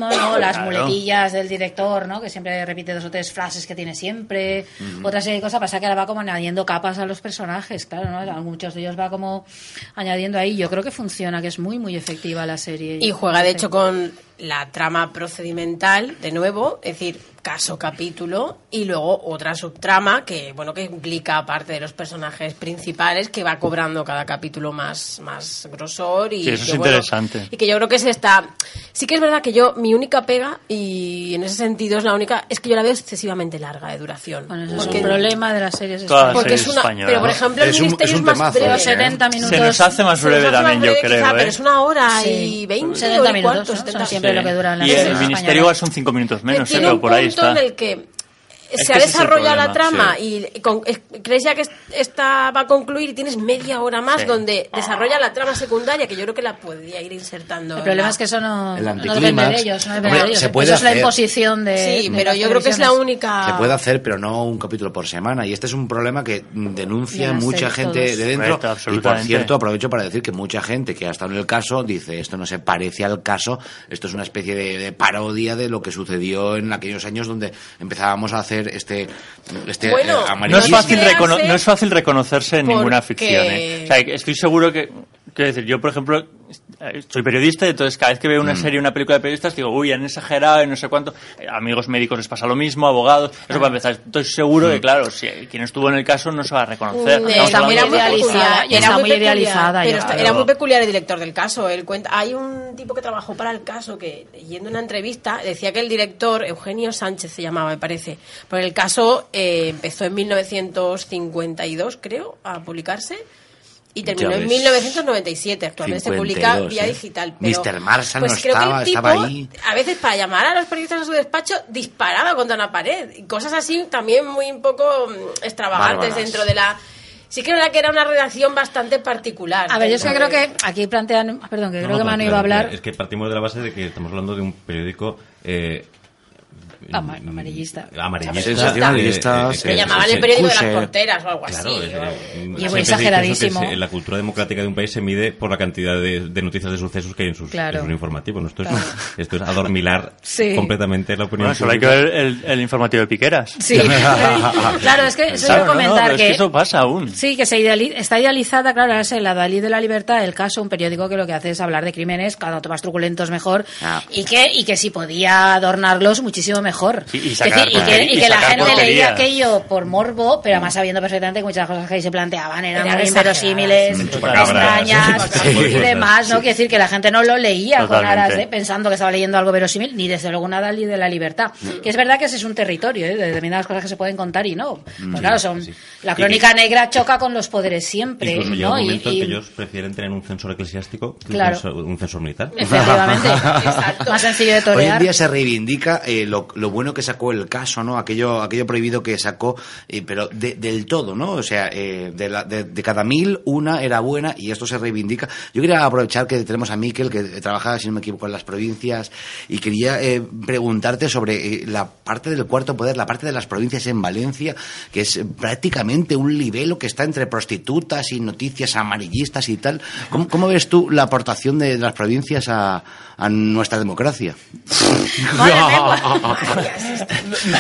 ¿no? las Claro. muletillas del director, ¿no? que siempre repite dos o tres frases que tiene siempre, otra serie de cosas, pasa que ahora va como añadiendo capas a los personajes, claro, ¿no? A muchos de ellos va como añadiendo ahí, yo creo que funciona, que es muy, muy efectiva la serie. Y juega, de hecho, con la trama procedimental, de nuevo, es decir, caso, capítulo, y luego otra subtrama que, bueno, que implica aparte de los personajes principales, que va cobrando cada capítulo más, más grosor y Sí, eso que, es bueno, interesante. y que yo creo que se está... Sí que es verdad que yo, mi única pega, y en ese sentido es la única, es que yo la veo excesivamente larga de duración. Bueno, eso Porque- es un problema de las series Todas las españolas. porque es series una, españolas. pero por ejemplo el Es un- ministerio es un más temazo, breve. ¿eh? 70 minutos. Se nos hace más breve hace más también, yo creo. quizá, ¿eh? pero es una hora Sí. y 20 70 hora y minutos, cuarto, ¿no? 70 Son siempre lo que duran las Y el ministerio igual son cinco minutos menos, ¿eh? pero por ahí está. en el que se ha desarrollado la trama y con- es- crees ya que es- esta va a concluir y tienes media hora más Sí. donde desarrolla la trama secundaria que yo creo que la podría ir insertando. El problema la- es que eso no, El no anticlímax. depende de ellos. No depende Hombre, de ellos. se puede eso es la hacer. imposición de. Sí, de pero yo creo que es la única. Se puede hacer, pero no un capítulo por semana. Y este es un problema que denuncia Ya sé, mucha gente todos. de dentro. Correcto, y por cierto, aprovecho para decir que mucha gente que ha estado en el caso dice esto no se parece al caso, esto es una especie de, de parodia de lo que sucedió en aquellos años donde empezábamos a hacer este, este Bueno, eh, No es, fácil no es fácil reconocerse en porque- ninguna ficción. ¿eh? O sea, estoy seguro que. Quiero decir, yo, por ejemplo, eh, soy periodista, entonces cada vez que veo una Mm. serie, una película de periodistas, digo, uy, han exagerado y no sé cuánto. Eh, Amigos médicos les pasa lo mismo, abogados. Eso para empezar. Estoy seguro Mm. que, claro, si quien estuvo en el caso no se va a reconocer. Mm, está muy era de idealizada, está era muy peculiar, idealizada, pero está- era muy peculiar el director del caso. Él cuenta, hay un tipo que trabajó para el caso que, yendo a una entrevista, decía que el director, Eugenio Sánchez se llamaba, me parece, porque el caso eh, empezó en 1952, creo, a publicarse. Y terminó en ves. 1997. Actualmente se publica 52, vía ¿eh? digital. Pero, Mr. Marshall pues no creo que el tipo, estaba ahí. A veces para llamar a los periodistas a su despacho disparaba contra una pared. Y cosas así también muy un poco mm, extravagantes Bárbaras. dentro de la... Sí que era que era una redacción bastante particular. A ver, yo es que dentro creo que aquí plantean. Perdón, que No, creo no, que Manu iba a hablar. Es que partimos de la base de que estamos hablando de un periódico eh, Ama- amarillista. amarillista. Sensacionalistas. eh, Le eh, llamaban el periódico de las porteras o algo Claro, así. es, eh, Y eso, exageradísimo. que se- la cultura democrática de un país se mide por la cantidad de, de noticias de sucesos que hay en sus, Claro. en sus informativos. ¿no? Esto, Claro. es, esto es adormilar Sí. completamente la opinión Bueno, solo hay que pública. ver el, el informativo de Piqueras. Sí, claro, es que eso Claro, a no, no, comentar pero es que, que eso pasa aún. Sí, que se ideali- está idealizada, claro, es el Adalid de la Libertad, el caso, un periódico que lo que hace es hablar de crímenes, cada más truculentos mejor, Ah. y que y que si podía adornarlos muchísimo mejor. Sí, y sacar decir, y que, y la gente porquería. leía aquello por morbo, pero además sabiendo perfectamente que muchas cosas que ahí se planteaban eran muy inverosímiles, Mm, extrañas Sí. y demás, ¿no? Quiere decir que la gente no lo leía con aras de- pensando que estaba leyendo algo verosímil, ni desde luego nada de la Libertad. Que es verdad que ese es un territorio, ¿eh? de determinadas cosas que se pueden contar y no. Pues claro, son, sí. la Y crónica negra choca con los poderes siempre, Incluso llega ¿no? un Y- momento y- en que ellos prefieren tener un censor eclesiástico que Claro. un, censor, un censor militar. Efectivamente. Más sencillo de Hoy en torear. día se reivindica eh, lo, lo bueno que sacó el caso, ¿no? Aquello, aquello prohibido que sacó, eh, pero de- del todo, ¿no? O sea, eh, de, la- de- cada mil, una era buena y esto se reivindica. Yo quería aprovechar que tenemos a Miquel, que trabaja, si no me equivoco, en las provincias, y quería eh, preguntarte sobre eh, la parte del cuarto poder, la parte de las provincias en Valencia, que es prácticamente un libelo que está entre prostitutas y noticias amarillistas y tal. ¿Cómo, cómo ves tú la aportación de las provincias a, a nuestra democracia?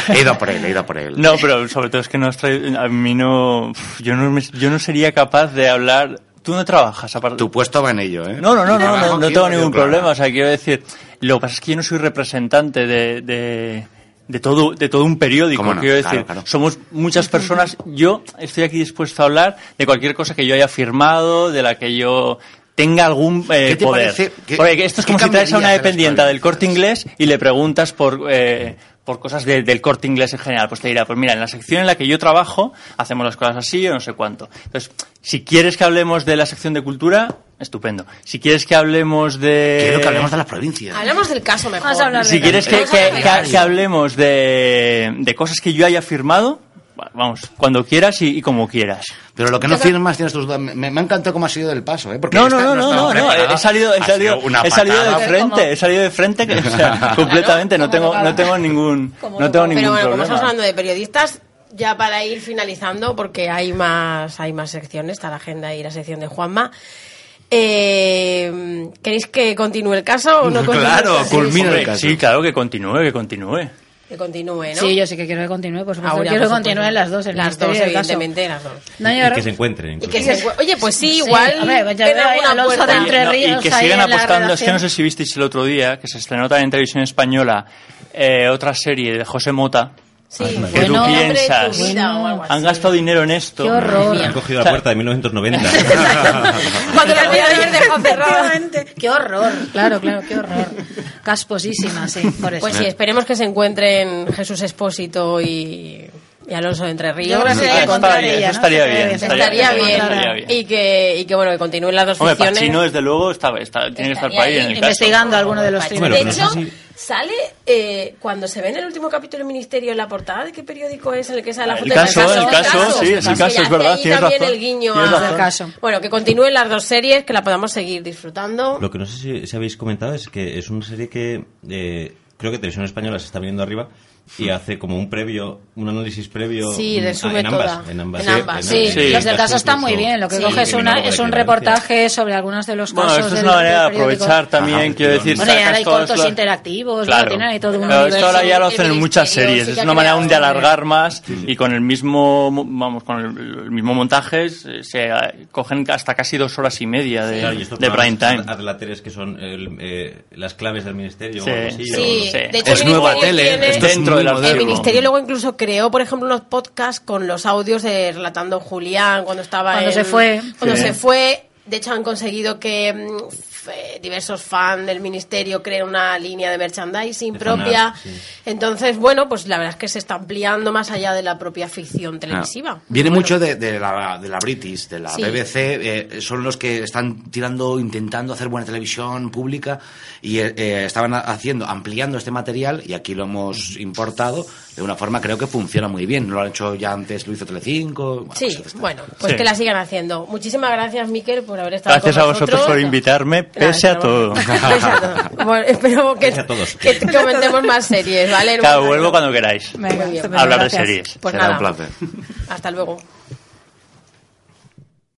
he ido por él, he ido por él. No, pero sobre todo es que no has traído- a mí no, yo no, me- yo no sería capaz de hablar. ¿Tú no trabajas aparte? Tu puesto va en ello, ¿eh? No, no, no, no, no, tengo ningún problema. O sea, quiero decir, lo que pasa es que yo no soy representante de, de, de todo, de todo un periódico. ¿Cómo no? Quiero Claro, decir, claro. somos muchas personas. Yo estoy aquí dispuesto a hablar de cualquier cosa que yo haya firmado, de la que yo tenga algún eh, ¿Qué te poder. parece? ¿Qué- Porque esto es como si traes a una dependiente del corte inglés y le preguntas por. Eh, por cosas de- del corte inglés en general, pues te dirá, pues mira, en la sección en la que yo trabajo hacemos las cosas así o no sé cuánto. Entonces, si quieres que hablemos de la sección de cultura, estupendo. Si quieres que hablemos de... Quiero que hablemos de las provincias. Hablamos del caso mejor. Vamos a hablar de Si quieres que, que- que hablemos de, de cosas que yo haya firmado, vamos, cuando quieras y, y como quieras. Pero lo que no firmas tienes tus dudas. Me, me ha encantado cómo ha sido del paso, ¿eh? Porque No, no, no, no, no, no, he salido, he Ha salido, he salido de frente, he salido de frente, que, o sea, completamente, no tengo, no tengo ningún, no tengo ningún Pero bueno, como problema. estamos hablando de periodistas, ya para ir finalizando, porque hay más, hay más secciones, está la agenda y la sección de Juanma. Eh, ¿Queréis que continúe el caso o no continúe Claro, el caso? culmina el caso. Sí, claro, que continúe, que continúe. Que continúe, ¿no? Sí, yo sí que quiero que continúe, por supuesto. Ahora, quiero que continúen las dos, el Las dos, evidentemente, las dos. No, Y que se encuentren. Y incluso. que se, oye, pues sí, Sí, igual. hombre, pues ya veo ahí Alonso de Entre No, Ríos y que la apostando, es que no sé si visteis el otro día, que se estrenó también en televisión española, eh, otra serie de José Mota. Sí, ¿Qué bueno, tú de piensas? vida. Han gastado dinero en esto. Qué horror. Han cogido la puerta de 1990. Cuando la voy a haber dejado cerrada. Qué horror, claro, claro, qué horror. Casposísima, sí, por eso. Pues sí, esperemos que se encuentren Jesús Espósito y, y Alonso de Entre Ríos. Yo que que estaría- ella, eso ¿no? estaría Se bien, estaría Estaría bien, bien. estaría bien. Y que, y que bueno, que continúen las dos Hombre, ficciones. Pachino, desde luego, está, está- tiene que estar para ahí en el caso. investigando alguno de los De Bueno, crímenes. no hecho, sale eh, cuando se ve en el último capítulo del Ministerio en la portada de qué periódico es en el que sale la El foto caso, del el caso, sí, es el caso, es verdad, ahí tienes también razón, el guiño a- caso. Bueno, que continúen las dos series, que la podamos seguir disfrutando. Lo que no sé si, si habéis comentado es que es una serie que eh, creo que Televisión Española se está viniendo arriba y hace como un previo, un análisis previo Sí, resume en ambas, toda. en ambas, En ambas, Sí, Sí, los del caso están muy bien. Lo que Sí. coge es, una, es un reportaje sobre algunos de los Bueno, casos. esto es una manera de aprovechar también, Ajá, quiero decir, Bueno, ahora hay cortos los- interactivos, Claro. lo tienen ahí todo un Pero esto ahora ya lo hacen en muchas series. es una manera aún de alargar más y con el mismo, mo- vamos, con el, el mismo montaje se, cogen hasta casi dos horas y media de, Claro, y de prime time. adlateres que son el, eh, las claves del ministerio Sí. o algo así, Sí, o- Sí, sí. de hecho, Es nueva tele, esto es Dentro El Ministerio luego incluso creó, por ejemplo, unos podcasts con los audios de relatando Julián cuando estaba Cuando en- se fue. Cuando Sí. se fue. De hecho, han conseguido que f- diversos fans del Ministerio creen una línea de merchandising De propia. fanart, sí. Entonces, bueno, pues la verdad es que se está ampliando más allá de la propia ficción televisiva. Ah. Viene Bueno, mucho de, de la, de la British, de la Sí. BBC, eh, son los que están tirando, intentando hacer buena televisión pública y eh, eh, estaban ha- haciendo, ampliando este material y aquí lo hemos importado de una forma creo que funciona muy bien. Lo han hecho ya antes, lo hizo Telecinco. Bueno, Sí, pues bueno, pues Sí. que la sigan haciendo. Muchísimas gracias, Miquel, por haber estado Gracias con a vosotros nosotros. por invitarme, pese a todo. Pese a todo. Bueno, espero que, Pese a todos. que comentemos más series, ¿vale? Claro, Bueno, vuelvo cuando queráis. Venga, Muy bien. Hablar de gracias. series. Pues Será nada, un placer. hasta luego.